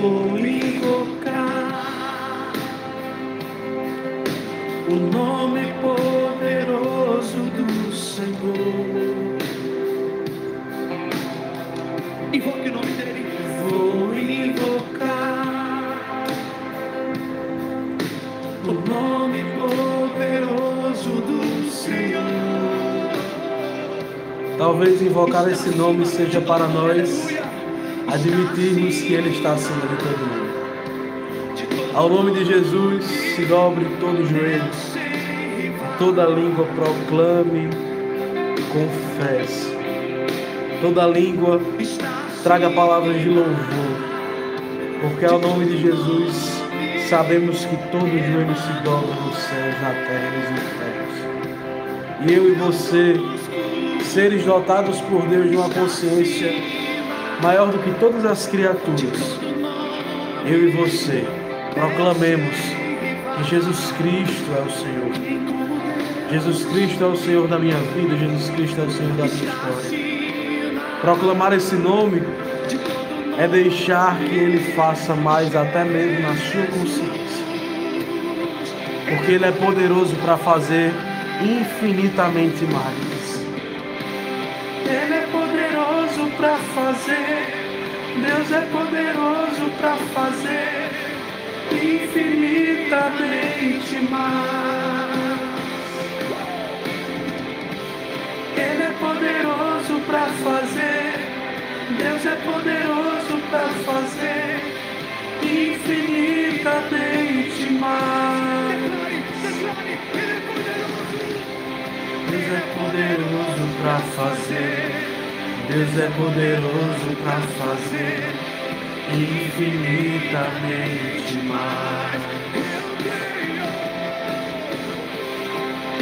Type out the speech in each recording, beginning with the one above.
Vou invocar o nome poderoso do Senhor. Invoque o nome dele. Vou Talvez invocar esse nome seja para nós admitirmos que Ele está acima de todo mundo. Ao nome de Jesus, se dobre todo joelho, toda língua proclame, confesse. Toda língua traga palavras de louvor, porque ao nome de Jesus sabemos que todo joelho se dobra nos céus, na terra e nos infernos. E eu e você, seres dotados por Deus de uma consciência maior do que todas as criaturas, eu e você proclamemos que Jesus Cristo é o Senhor. Jesus Cristo é o Senhor da minha vida, Jesus Cristo é o Senhor da minha história. Proclamar esse nome é deixar que Ele faça mais até mesmo na sua consciência. Porque Ele é poderoso para fazer infinitamente mais. Ele é poderoso para fazer, Deus é poderoso para fazer infinitamente mais. Ele é poderoso para fazer, Deus é poderoso para fazer infinitamente mais. Deus é poderoso para fazer, Deus é poderoso para fazer infinitamente mais.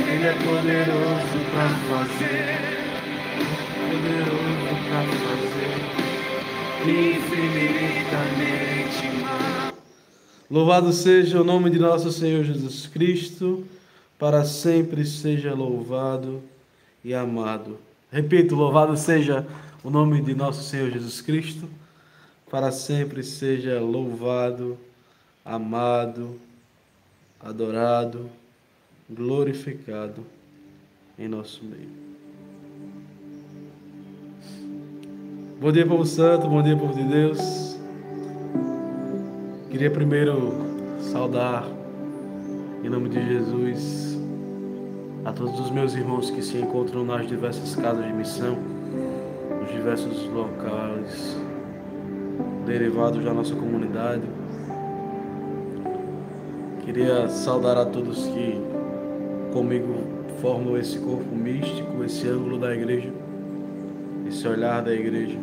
Ele é poderoso para fazer, poderoso para fazer infinitamente mais. Louvado seja o nome de nosso Senhor Jesus Cristo, para sempre seja louvado e amado. Repito, louvado seja o nome de nosso Senhor Jesus Cristo, para sempre seja louvado, amado, adorado glorificado em nosso meio. Bom dia, povo santo, bom dia, povo de Deus. Queria primeiro saudar, em nome de Jesus, a todos os meus irmãos que se encontram nas diversas casas de missão, nos diversos locais derivados da nossa comunidade. Queria saudar a todos que comigo formam esse corpo místico, esse ângulo da igreja, esse olhar da igreja,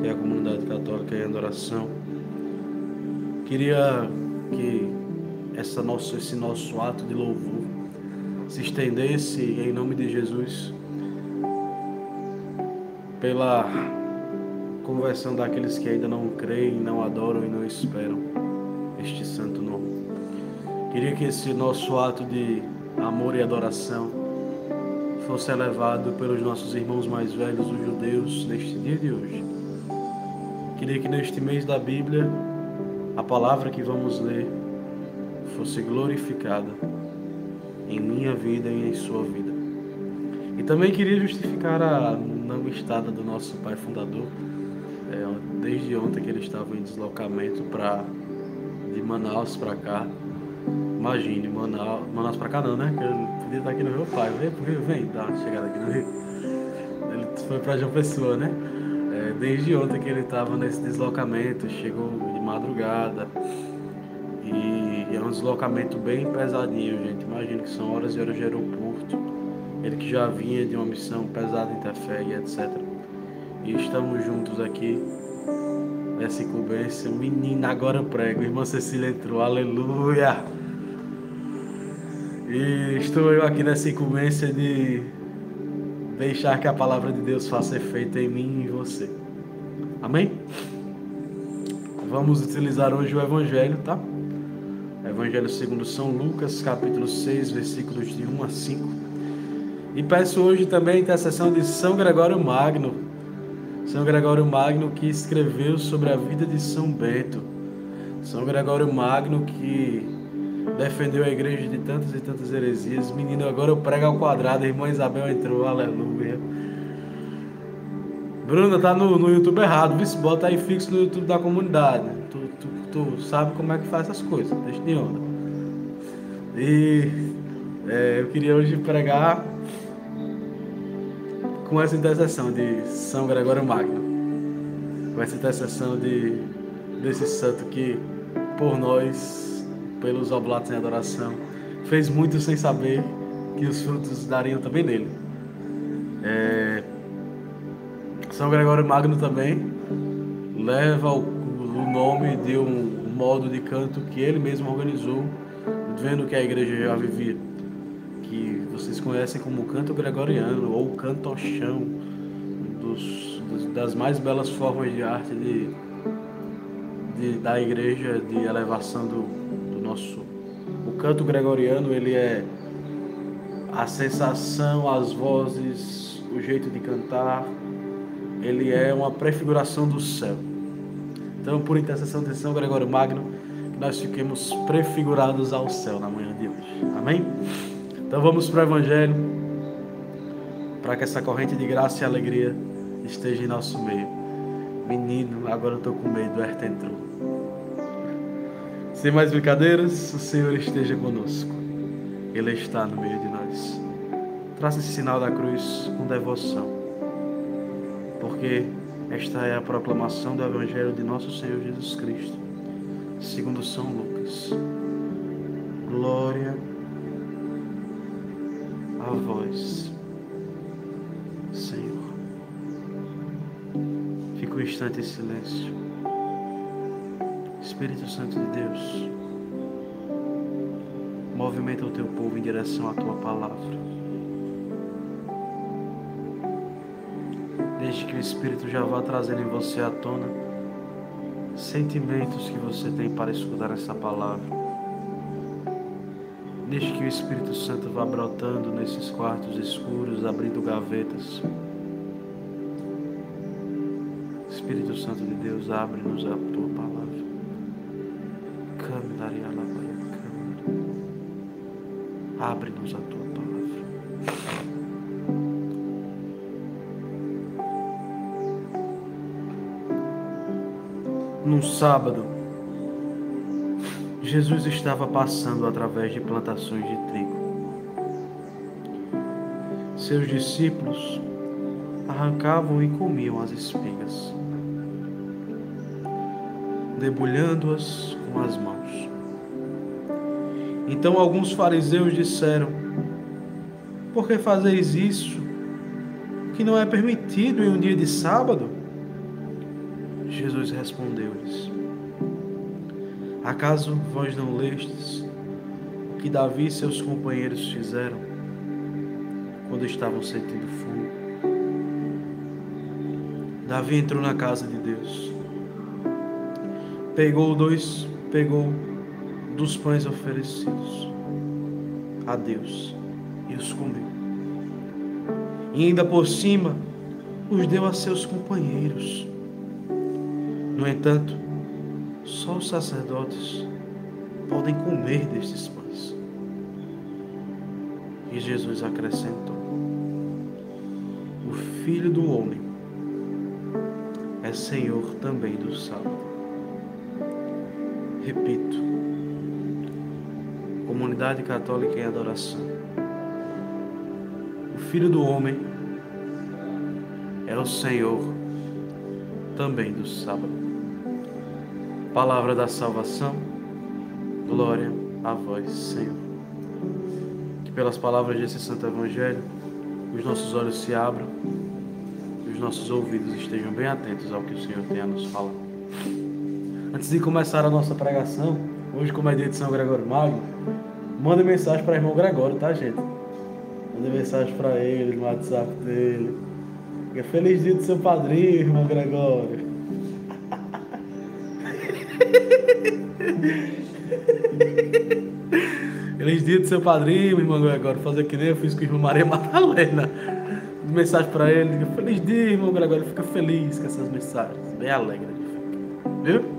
que é a comunidade católica em adoração. Queria que essa nosso, esse nosso ato de louvor se estendesse em nome de Jesus pela conversão daqueles que ainda não creem, não adoram e não esperam este santo nome. Queria que esse nosso ato de amor e adoração fosse elevado pelos nossos irmãos mais velhos, os judeus, neste dia de hoje. Queria que neste mês da Bíblia a palavra que vamos ler fosse glorificada em minha vida e em sua vida. E também queria justificar a não estada do nosso pai fundador, é, desde ontem que ele estava em deslocamento para de Manaus para cá Imagine, Manaus, Manaus pra cá não, né? Que eu podia estar aqui no meu pai. Vem, vem, vem, dá uma chegada aqui no Rio. Ele foi pra João Pessoa, né? É, desde ontem que ele estava nesse deslocamento, chegou de madrugada. Deslocamento bem pesadinho, gente. Imagina que são horas e horas de aeroporto. Ele que já vinha de uma missão pesada em Tefé e etc. E estamos juntos aqui nessa incumbência. Menina, agora eu prego. Irmã Cecília entrou, aleluia! E estou eu aqui nessa incumbência de deixar que a palavra de Deus faça efeito em mim e em você. Amém? Vamos utilizar hoje o Evangelho, tá? Evangelho segundo São Lucas, capítulo 6, versículos de 1 a 5. E peço hoje também a intercessão de São Gregório Magno, São Gregório Magno que escreveu sobre a vida de São Bento. São Gregório Magno que defendeu a igreja de tantas e tantas heresias. Menino, agora eu prego ao quadrado, a irmã Isabel entrou, aleluia. Bruna, tá no, no YouTube errado, viu? Bota aí fixo no YouTube da comunidade. Tu, tu, tu sabe como é que faz essas coisas, deixa de onda. E é, eu queria hoje pregar com essa intercessão de São Gregório Magno. Com essa intercessão de, desse santo que, por nós, pelos oblatos em adoração, fez muito sem saber que os frutos dariam também nele. É, são Gregório Magno também leva o, o nome de um, modo de canto que ele mesmo organizou, vendo que a igreja já vivia, que vocês conhecem como canto gregoriano ou cantochão, dos, dos, das mais belas formas de arte de, de, da igreja de elevação do, do nosso. O canto gregoriano ele é a sensação, as vozes, o jeito de cantar, ele é uma prefiguração do céu. Então, por intercessão de São Gregório Magno, nós fiquemos prefigurados ao céu na manhã de hoje. Amém? Então vamos para o Evangelho, para que essa corrente de graça e alegria esteja em nosso meio. Menino, agora eu estou com medo, o Herta entrou. Sem mais brincadeiras, o Senhor esteja conosco. Ele está no meio de nós. Traça esse sinal da cruz com devoção porque esta é a proclamação do Evangelho de nosso Senhor Jesus Cristo, segundo São Lucas. Glória a vós, Senhor. Fica um instante em silêncio. Espírito Santo de Deus, movimenta o teu povo em direção à tua palavra. Deixe que o Espírito já vá trazendo em você à tona sentimentos que você tem para escutar essa palavra. Deixe que o Espírito Santo vá brotando nesses quartos escuros, abrindo gavetas. Espírito Santo de Deus, abre-nos a tua palavra. Abre-nos a tua num sábado, Jesus estava passando através de plantações de trigo. Seus discípulos arrancavam e comiam as espigas, debulhando-as com as mãos. Então alguns fariseus disseram: Por que fazeis isso? Que não é permitido em um dia de sábado? Acaso vós não lestes o que Davi e seus companheiros fizeram quando estavam sentindo fome? Davi entrou na casa de Deus, pegou dois, pegou dos pães oferecidos a Deus e os comeu. E ainda por cima os deu a seus companheiros. No entanto, só os sacerdotes podem comer destes pães. E Jesus acrescentou: O Filho do Homem é Senhor também do sábado. Repito, comunidade católica em adoração. O Filho do Homem é o Senhor também do sábado. Palavra da salvação, glória a vós, Senhor. Que pelas palavras desse Santo Evangelho, os nossos olhos se abram, os nossos ouvidos estejam bem atentos ao que o Senhor tem a nos falar. Antes de começar a nossa pregação, hoje, como é dia de São Gregório Magno, manda mensagem para o irmão Gregório, tá, gente? Manda mensagem para ele no WhatsApp dele. Feliz dia do seu padrinho, irmão Gregório. Feliz dia do seu padrinho, irmão Gregório. Fazer que nem eu fiz com o irmão Maria Madalena. Mensagem para ele. Feliz dia, irmão Gregório. Fica feliz com essas mensagens. Bem alegre. Viu?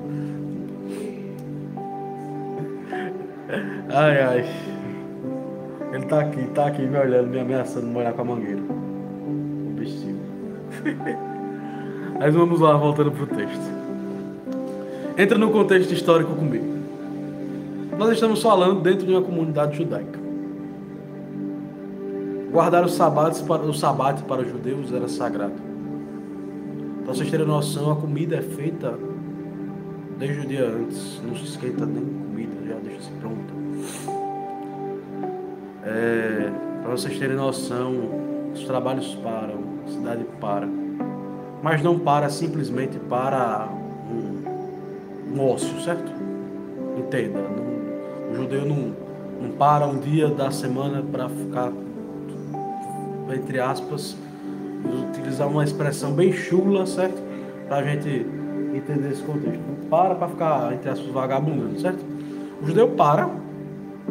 Ai, ai. Ele tá aqui, tá aqui me olhando, me ameaçando molhar com a mangueira. O bichinho. Mas vamos lá, voltando pro texto. Entra no contexto histórico comigo. Nós estamos falando dentro de uma comunidade judaica. Guardar os sabates para, o sabate para os judeus era sagrado. Para vocês terem noção, a comida é feita desde o dia antes. Não se esquenta nem comida, já deixa-se pronta. É, para vocês terem noção, os trabalhos param, a cidade para. Mas não para simplesmente para um ócio, certo? Entenda, não, o judeu não, não para um dia da semana para ficar, entre aspas, utilizar uma expressão bem chula, certo? Para a gente entender esse contexto. Não para para ficar, entre aspas, vagabundando, certo? O judeu para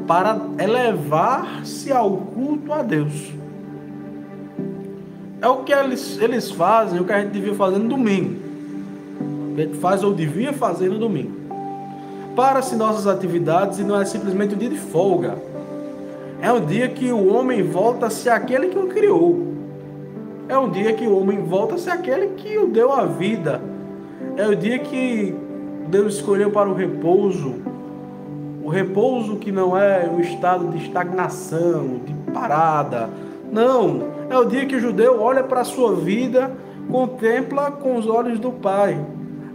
para elevar-se ao culto a Deus. É o que eles, eles fazem, o que a gente devia fazer no domingo. Gente faz ou devia fazer no domingo. Para-se nossas atividades e não é simplesmente um dia de folga. É um dia que o homem volta a ser aquele que o criou. É um dia que o homem volta a ser aquele que o deu a vida. É o dia que Deus escolheu para o repouso o repouso que não é o estado de estagnação, de parada. Não, é o dia que o judeu olha para a sua vida, contempla com os olhos do Pai.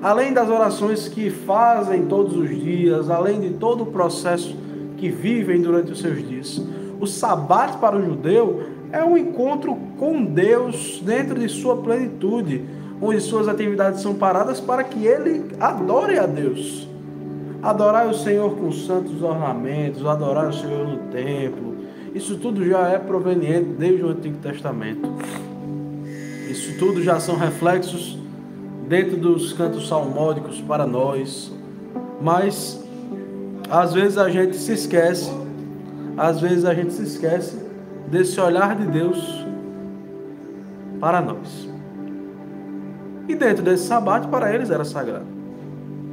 Além das orações que fazem todos os dias, além de todo o processo que vivem durante os seus dias. O sabat para o judeu é um encontro com Deus dentro de sua plenitude, onde suas atividades são paradas para que ele adore a Deus. Adorar o Senhor com santos ornamentos, adorar o Senhor no templo, isso tudo já é proveniente desde o Antigo Testamento. Isso tudo já são reflexos dentro dos cantos salmódicos para nós. Mas às vezes a gente se esquece, às vezes a gente se esquece desse olhar de Deus para nós. E dentro desse sabate, para eles era sagrado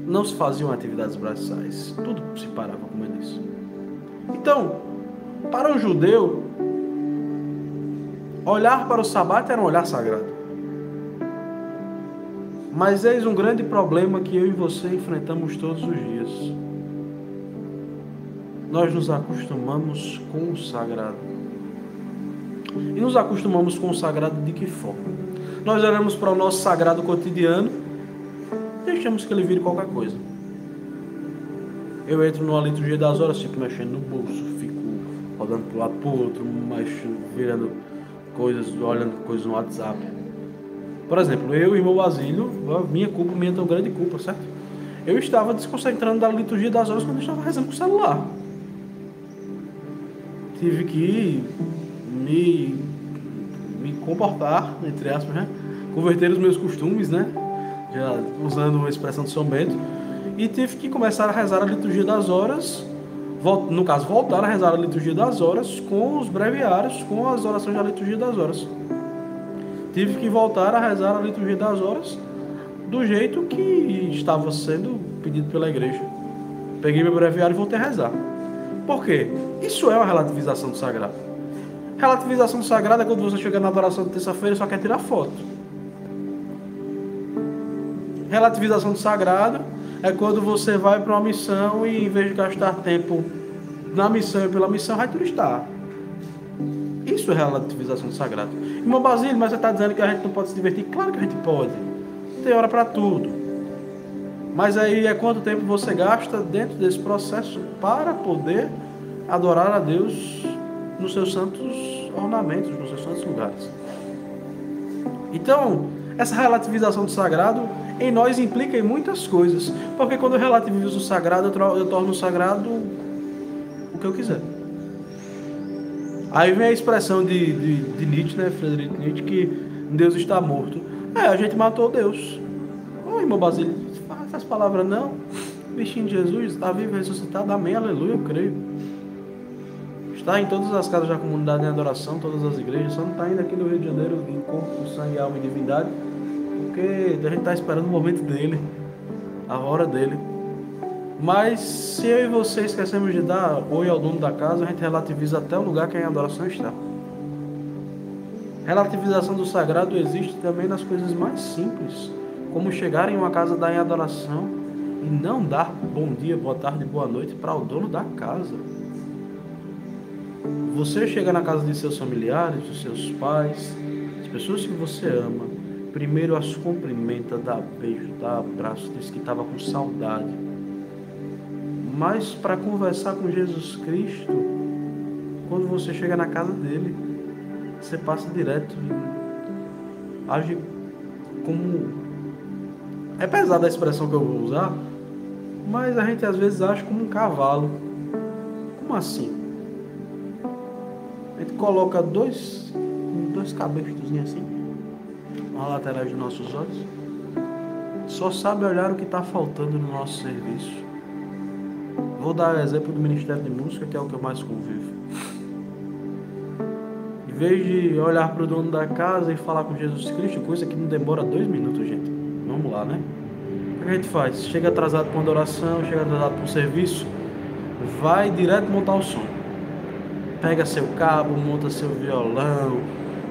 não se faziam atividades braçais. Tudo se parava, como eu. Então, para um judeu, olhar para o sabate era um olhar sagrado. Mas eis um grande problema que eu e você enfrentamos todos os dias. Nós nos acostumamos com o sagrado. E nos acostumamos com o sagrado de que forma? Nós olhamos para o nosso sagrado cotidiano deixamos que ele vire qualquer coisa. Eu entro numa liturgia das horas, fico mexendo no bolso, fico rodando para um lado para o outro, mexendo, virando coisas, olhando coisas no WhatsApp. Por exemplo, eu e meu Basílio, minha culpa, minha tão grande culpa, certo? Eu estava desconcentrando da liturgia das horas quando eu estava rezando com o celular. Tive que me, me comportar, entre aspas, né? Converter os meus costumes, né? já usando a expressão de São Bento, e tive que começar a rezar a liturgia das horas, no caso, voltar a rezar a liturgia das horas com os breviários, com as orações da liturgia das horas. Tive que voltar a rezar a liturgia das horas do jeito que estava sendo pedido pela igreja. Peguei meu breviário e voltei a rezar. Por quê? Isso é uma relativização do sagrado. Relativização do sagrado é quando você chega na adoração de terça-feira e só quer tirar foto. Relativização do sagrado é quando você vai para uma missão e em vez de gastar tempo na missão e pela missão, vai turistar. Isso é relativização do sagrado. Irmão Basílio, mas você está dizendo que a gente não pode se divertir? Claro que a gente pode. Tem hora para tudo. Mas aí é quanto tempo você gasta dentro desse processo para poder adorar a Deus nos seus santos ornamentos, nos seus santos lugares. Então, essa relativização do sagrado em nós implica em muitas coisas. Porque quando eu relativizo o sagrado, eu torno o sagrado o que eu quiser. Aí vem a expressão de, de, de Nietzsche, né, Frederico Nietzsche, que Deus está morto. É, a gente matou Deus. Ô irmão Basílio, fala essas palavras não. O bichinho de Jesus está vivo, ressuscitado, amém, aleluia, eu creio. Está em todas as casas da comunidade em adoração, todas as igrejas, só não está indo aqui no Rio de Janeiro em corpo, sangue, alma e divindade, porque a gente está esperando o momento dele, a hora dele. Mas se eu e você esquecemos de dar oi ao dono da casa, a gente relativiza até o lugar que a adoração está. Relativização do sagrado existe também nas coisas mais simples, como chegar em uma casa dar em adoração e não dar bom dia, boa tarde, boa noite para o dono da casa. Você chega na casa de seus familiares, dos seus pais, as pessoas que você ama, primeiro as cumprimenta, dá beijo, dá abraço, diz que estava com saudade. Mas para conversar com Jesus Cristo, quando você chega na casa dele, você passa direto, age como. É pesada a expressão que eu vou usar, mas a gente às vezes age como um cavalo. Como assim? A gente coloca dois, dois cabelos assim, na lateral dos nossos olhos. Só sabe olhar o que está faltando no nosso serviço. Vou dar o exemplo do Ministério de Música, que é o que eu mais convivo. Em vez de olhar para o dono da casa e falar com Jesus Cristo, coisa que não demora dois minutos, gente. Vamos lá, né? O que a gente faz? Chega atrasado para uma oração, chega atrasado para um serviço, vai direto montar o som pega seu cabo, monta seu violão,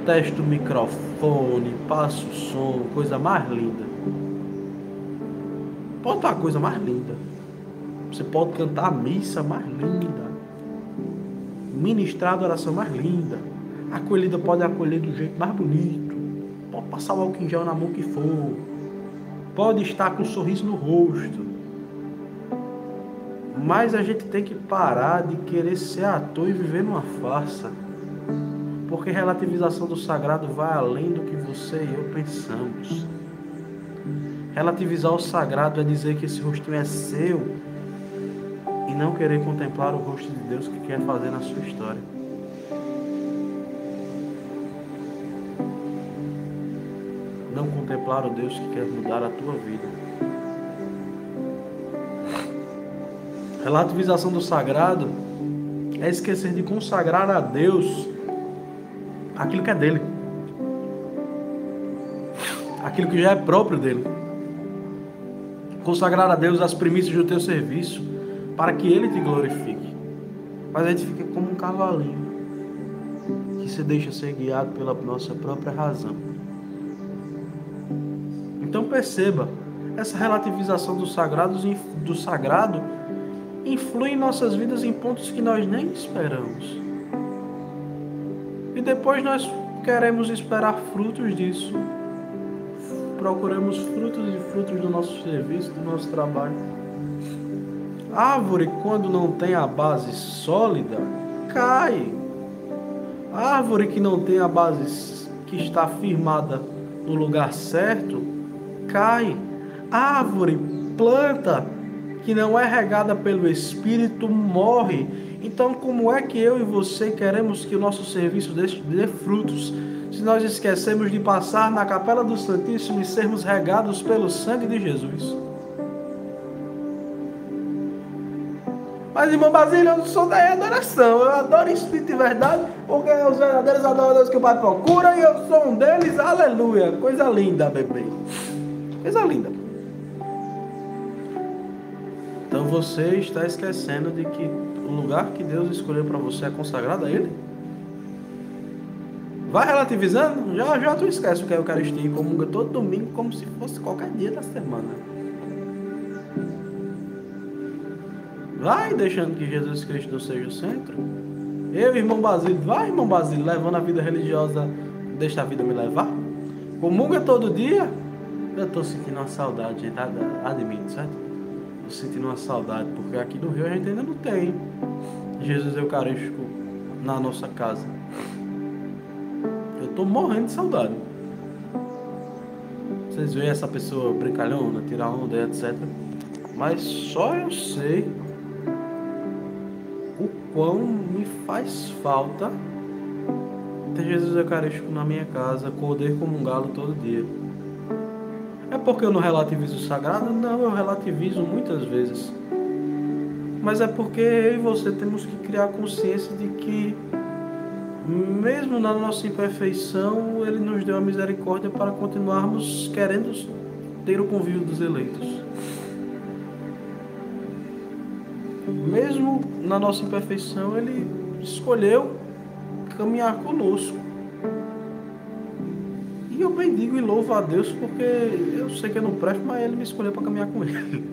testa o microfone, passa o som, coisa mais linda. Pode estar a coisa mais linda. Você pode cantar a missa mais linda. Ministrar a adoração mais linda. A acolhida pode acolher do jeito mais bonito. Pode passar o álcool em gel na mão que for. Pode estar com um sorriso no rosto. Mas a gente tem que parar de querer ser ator e viver numa farsa. Porque relativização do sagrado vai além do que você e eu pensamos. Relativizar o sagrado é dizer que esse rostinho é seu não querer contemplar o rosto de Deus que quer fazer na sua história. Não contemplar o Deus que quer mudar a tua vida. Relativização do sagrado é esquecer de consagrar a Deus aquilo que é dele, aquilo que já é próprio dele. Consagrar a Deus as primícias do teu serviço para que ele te glorifique. Mas a gente fica como um cavalinho que se deixa ser guiado pela nossa própria razão. Então perceba essa relativização do sagrado, do sagrado influi em nossas vidas em pontos que nós nem esperamos. E depois nós queremos esperar frutos disso. Procuramos frutos e frutos do nosso serviço, do nosso trabalho. Árvore, quando não tem a base sólida, cai. Árvore que não tem a base que está firmada no lugar certo, cai. Árvore, planta que não é regada pelo Espírito morre. Então, como é que eu e você queremos que o nosso serviço dê frutos se nós esquecemos de passar na capela do Santíssimo e sermos regados pelo sangue de Jesus? Mas, irmão Basílio, eu sou da adoração. Eu adoro espírito e verdade, porque os verdadeiros adoradores que o Pai procura e eu sou um deles. Aleluia. Coisa linda, bebê. Coisa linda. Então você está esquecendo de que o lugar que Deus escolheu para você é consagrado a Ele. Vai relativizando, já já tu esquece o que é Eucaristia e comunga todo domingo como se fosse qualquer dia da semana. Vai deixando que Jesus Cristo seja o centro. Eu, irmão Basílio, vai, irmão Basílio, levando a vida religiosa, deixa a vida me levar. Comunga todo dia. Eu estou sentindo uma saudade, gente, admito, certo? sentindo uma saudade, porque aqui no Rio a gente ainda não tem Jesus Eucarístico na nossa casa. Eu tô morrendo de saudade. Vocês veem essa pessoa brincalhona, tirar onda, etc. Mas só eu sei quão me faz falta ter Jesus Eucarístico na minha casa, poder comungá-lo todo dia. É porque eu não relativizo o sagrado? Não, eu relativizo muitas vezes. mas é porque eu e você temos que criar consciência de que, mesmo na nossa imperfeição, Ele nos deu a misericórdia para continuarmos querendo ter o convívio dos eleitos. Mesmo na nossa imperfeição, Ele escolheu caminhar conosco. E eu bendigo e louvo a Deus porque eu sei que eu não presto, mas Ele me escolheu para caminhar com Ele.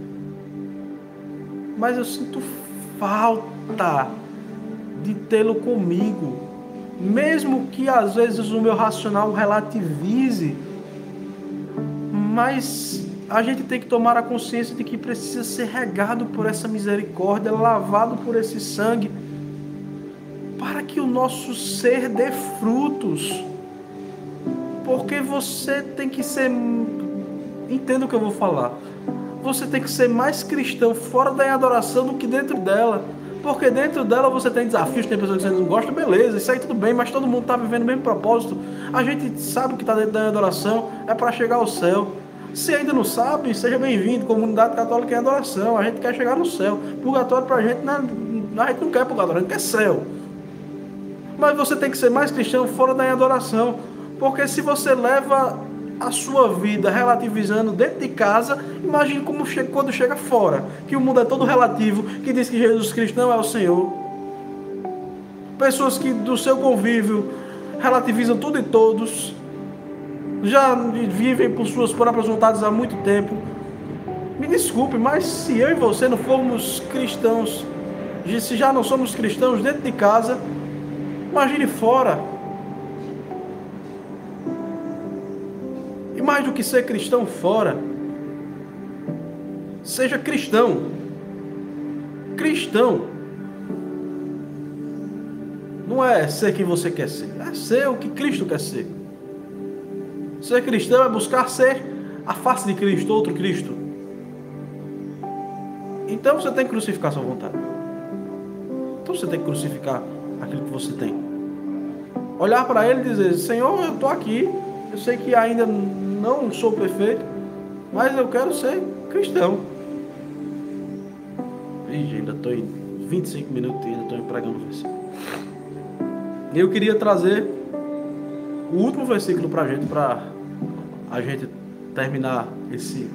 Mas eu sinto falta de tê-lo comigo. Mesmo que às vezes o meu racional relativize, mas a gente tem que tomar a consciência de que precisa ser regado por essa misericórdia, lavado por esse sangue, para que o nosso ser dê frutos porque você tem que ser. Entenda o que eu vou falar. Você tem que ser mais cristão fora da adoração do que dentro dela. Porque dentro dela você tem desafios, tem pessoas que você não gosta, beleza, isso aí tudo bem, mas todo mundo está vivendo o mesmo propósito. A gente sabe que está dentro da adoração é para chegar ao céu. Se ainda não sabe, seja bem-vindo. Comunidade Católica em adoração. A gente quer chegar no céu. Purgatório para a gente, não, a gente não quer purgatório, a gente quer céu. Mas você tem que ser mais cristão fora da adoração. Porque se você leva a sua vida relativizando dentro de casa, imagine como chega, quando chega fora, que o mundo é todo relativo, que diz que Jesus Cristo não é o Senhor. Pessoas que do seu convívio relativizam tudo e todos, já vivem por suas próprias vontades há muito tempo. Me desculpe, mas se eu e você não formos cristãos, se já não somos cristãos dentro de casa, imagine fora. mais do que ser cristão fora, seja cristão. Cristão não é ser quem você quer ser, é ser o que Cristo quer ser. Ser cristão é buscar ser a face de Cristo, outro Cristo. Então você tem que crucificar sua vontade. Então você tem que crucificar aquilo que você tem. Olhar para ele e dizer: Senhor, eu estou aqui. Eu sei que ainda não sou perfeito, mas eu quero ser cristão. Ih, ainda estou em 25 minutos e ainda estou empregando versículo. Eu queria trazer o último versículo para gente, para a gente terminar esse,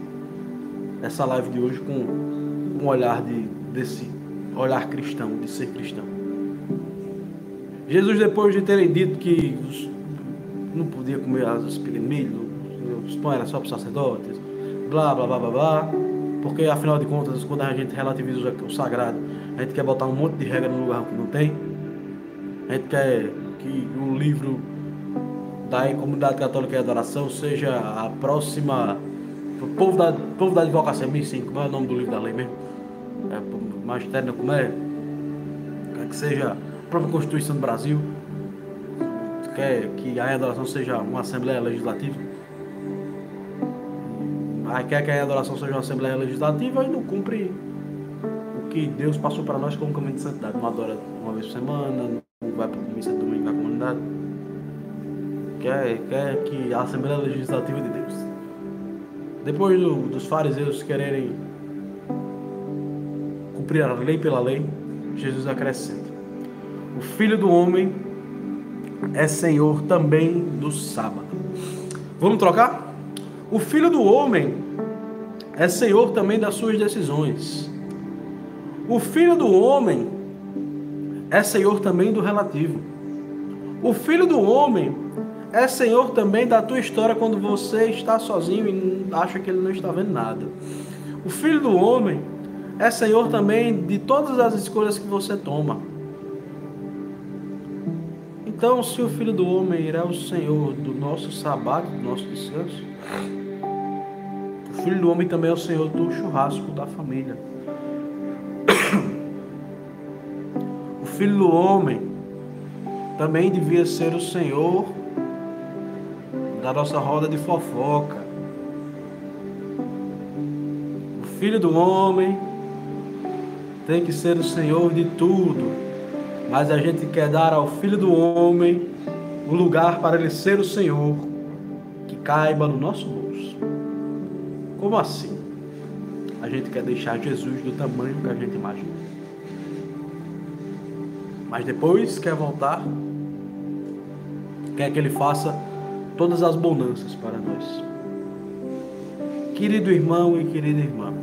essa live de hoje com um olhar de, desse olhar cristão, de ser cristão. Jesus, depois de terem dito que não podia comer as milho, os pães eram só para os sacerdotes, blá, blá, blá, blá, blá. Porque, afinal de contas, quando a gente relativiza o sagrado, a gente quer botar um monte de regra no lugar que não tem. A gente quer que o livro da comunidade católica e adoração seja a próxima. O povo da, povo da advocacia, 1005, como é o nome do livro da lei mesmo? É, magistério, como é? Que seja a própria Constituição do Brasil. Quer que a adoração seja uma Assembleia Legislativa aí quer que a adoração seja uma Assembleia Legislativa e não cumpre o que Deus passou para nós como caminho de santidade. Não adora uma vez por semana, não vai para a missa domingo na comunidade. Quer, quer que a Assembleia Legislativa de Deus. Depois do, dos fariseus quererem cumprir a lei pela lei, Jesus acrescenta: O Filho do Homem é Senhor também do sábado. Vamos trocar? O filho do homem é senhor também das suas decisões. O filho do homem é senhor também do relativo. O filho do homem é senhor também da tua história quando você está sozinho e acha que ele não está vendo nada. O filho do homem é senhor também de todas as escolhas que você toma. Então, se o filho do homem é o senhor do nosso sábado, do nosso descanso, o filho do homem também é o Senhor do churrasco da família. O filho do homem também devia ser o Senhor da nossa roda de fofoca. O filho do homem tem que ser o Senhor de tudo, mas a gente quer dar ao filho do homem o lugar para ele ser o Senhor que caiba no nosso bolso. Como assim? A gente quer deixar Jesus do tamanho que a gente imagina. Mas depois quer voltar, quer que ele faça todas as bonanças para nós. Querido irmão e querida irmã,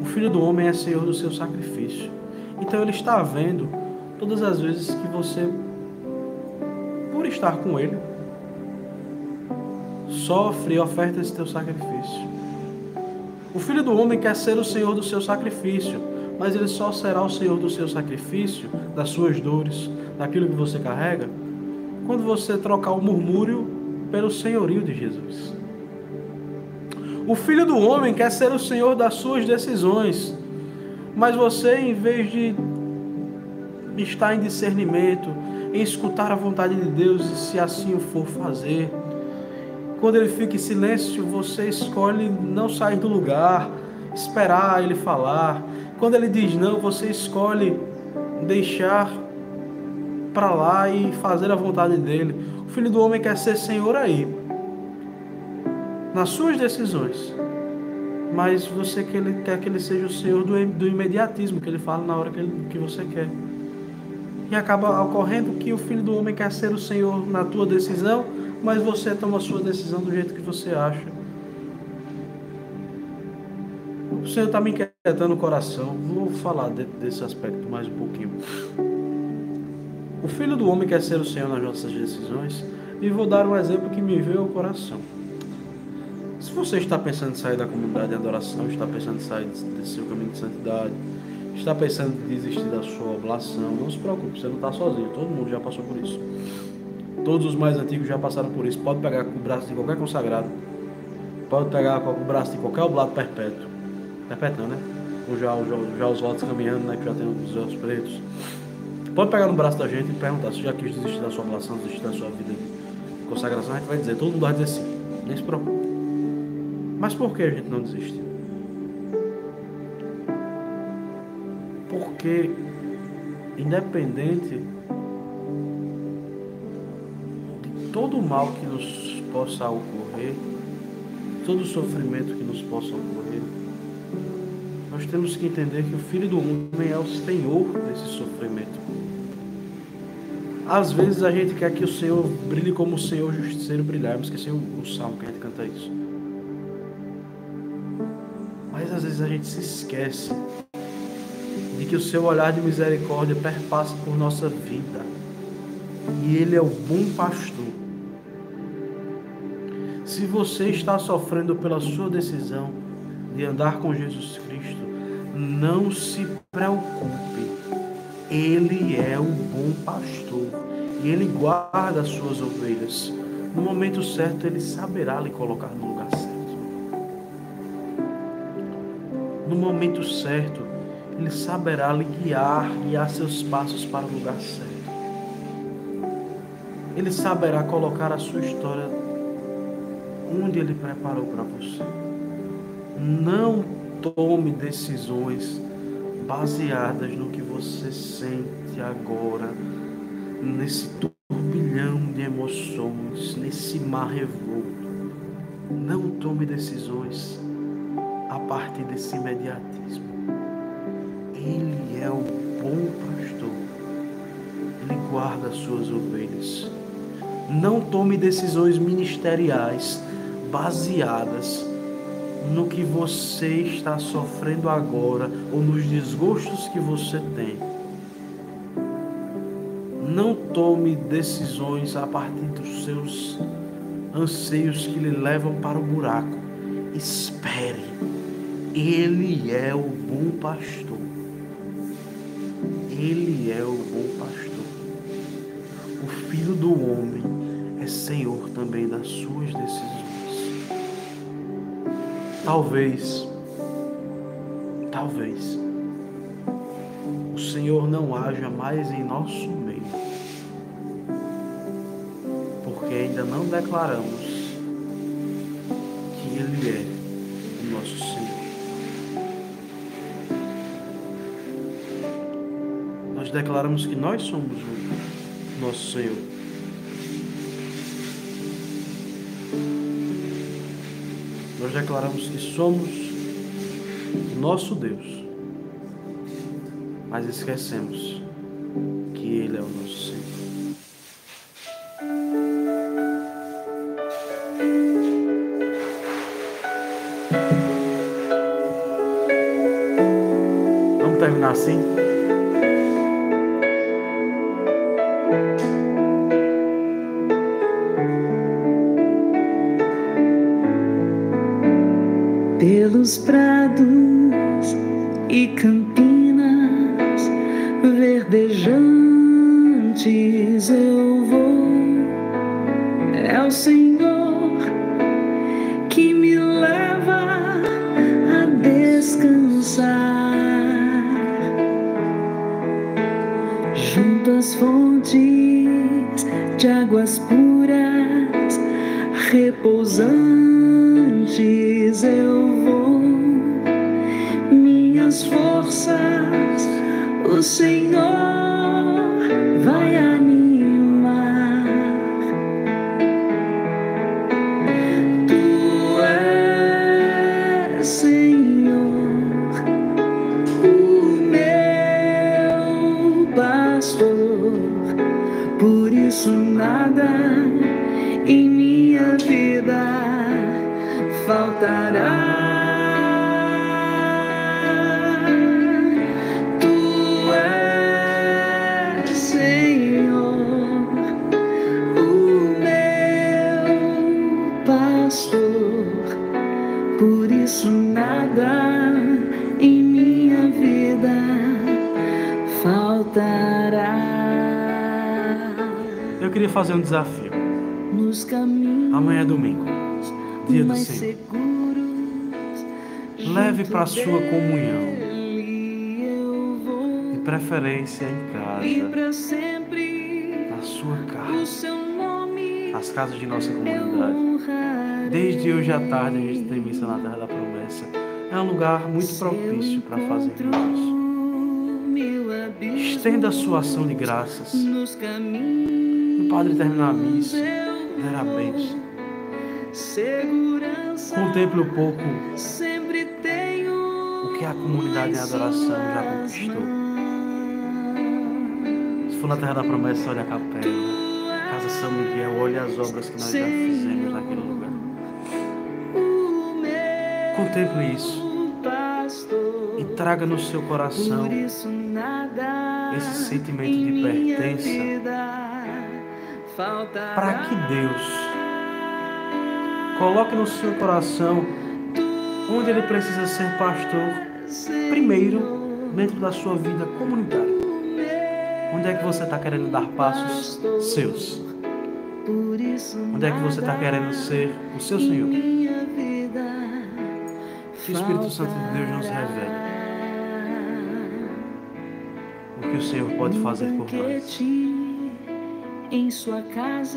o Filho do Homem é Senhor do seu sacrifício. Então ele está vendo todas as vezes que você, por estar com ele, sofre e oferta esse teu sacrifício. O Filho do Homem quer ser o Senhor do seu sacrifício, mas ele só será o Senhor do seu sacrifício, das suas dores, daquilo que você carrega, quando você trocar o murmúrio pelo senhorio de Jesus. O Filho do Homem quer ser o Senhor das suas decisões, mas você, em vez de estar em discernimento, em escutar a vontade de Deus e se assim o for fazer, quando ele fica em silêncio, você escolhe não sair do lugar, esperar ele falar. Quando ele diz não, você escolhe deixar para lá e fazer a vontade dele. Filho do homem quer ser senhor aí, nas suas decisões. Mas você quer que ele seja o senhor do, do imediatismo, que ele fala na hora que, ele, que você quer. E acaba ocorrendo que o filho do homem quer ser o senhor na tua decisão, mas você toma a sua decisão do jeito que você acha. O Senhor está me inquietando o coração. Vou falar de, desse aspecto mais um pouquinho. O filho do homem quer ser o Senhor nas nossas decisões e vou dar um exemplo que me veio ao coração. Se você está pensando em sair da comunidade de adoração, está pensando em sair desse seu caminho de santidade, está pensando em desistir da sua oblação, não se preocupe, você não está sozinho, todo mundo já passou por isso. Todos os mais antigos já passaram por isso. Pode pegar com o braço de qualquer consagrado. Pode pegar com o braço de qualquer oblado perpétuo. Perpétuo não, né? Ou já, já, já os votos caminhando, né? Que já tem os olhos pretos. Pode pegar no braço da gente e perguntar se já quis desistir da sua oblação, desistir da sua vida de consagração. A gente vai dizer, todo mundo vai dizer sim. Nem se preocupe. Mas por que a gente não desiste? Porque, independente todo o mal que nos possa ocorrer, todo o sofrimento que nos possa ocorrer, nós temos que entender que o Filho do Homem é o Senhor desse sofrimento. Às vezes a gente quer que o Senhor brilhe como o Senhor justiceiro brilhar, mas esqueci o, o salmo que a gente canta isso. Mas às vezes a gente se esquece de que o seu olhar de misericórdia perpassa por nossa vida. E Ele é o bom pastor se você está sofrendo pela sua decisão de andar com Jesus Cristo, não se preocupe. Ele é o bom pastor e ele guarda as suas ovelhas. No momento certo, ele saberá lhe colocar no lugar certo. No momento certo, ele saberá lhe guiar, guiar seus passos para o lugar certo. Ele saberá colocar a sua história onde Ele preparou para você. Não tome decisões baseadas no que você sente agora, nesse turbilhão de emoções, nesse mar revolto. Não tome decisões a partir desse imediatismo. Ele é o bom pastor. Ele guarda as suas ovelhas. Não tome decisões ministeriais baseadas no que você está sofrendo agora ou nos desgostos que você tem. Não tome decisões a partir dos seus anseios que lhe levam para o buraco. Espere. Ele é o bom pastor. Ele é o bom pastor. O filho do homem é senhor também das suas decisões. Talvez, talvez, o Senhor não haja mais em nosso meio, porque ainda não declaramos que Ele é o nosso Senhor. Nós declaramos que nós somos o nosso Senhor. declaramos que somos nosso Deus, mas esquecemos que Ele é o nosso Senhor. Vamos terminar assim? Pelos O meu pastor, por isso nada em minha vida faltará. Queria fazer um desafio. Amanhã é domingo, dia do Senhor. Leve para a sua comunhão, de preferência em E casa, na sua casa, seu nome nas casas de nossa comunidade. Desde hoje à tarde a gente tem missa na Terra da Promessa. É um lugar muito propício para fazer isso. Estenda a sua ação de graças. O Padre terminar a missa, der a bênção. Contemple um pouco o que a comunidade em adoração já conquistou. Se for na Terra da Promessa, olha a capela. Casa São Miguel, olha as obras que nós já fizemos naquele lugar. Contemple isso e traga no seu coração esse sentimento de pertença para que Deus coloque no seu coração onde ele precisa ser pastor primeiro dentro da sua vida comunitária. Onde é que você está querendo dar passos seus? Onde é que você está querendo ser o seu Senhor? Que o Espírito Santo de Deus nos revele que o Senhor pode fazer por nós.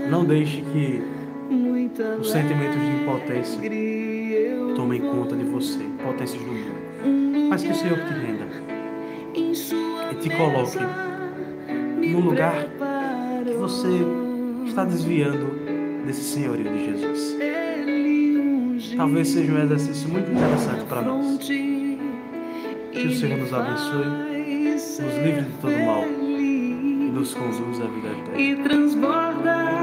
Não deixe que os sentimentos de impotência tomem conta de você, potências do mundo. Mas que o Senhor te renda e te coloque no lugar que você está desviando desse senhorio de Jesus. Talvez seja um exercício muito interessante para nós. Que o Senhor nos abençoe, nos livre de todo mal e nos conduza à vida eterna.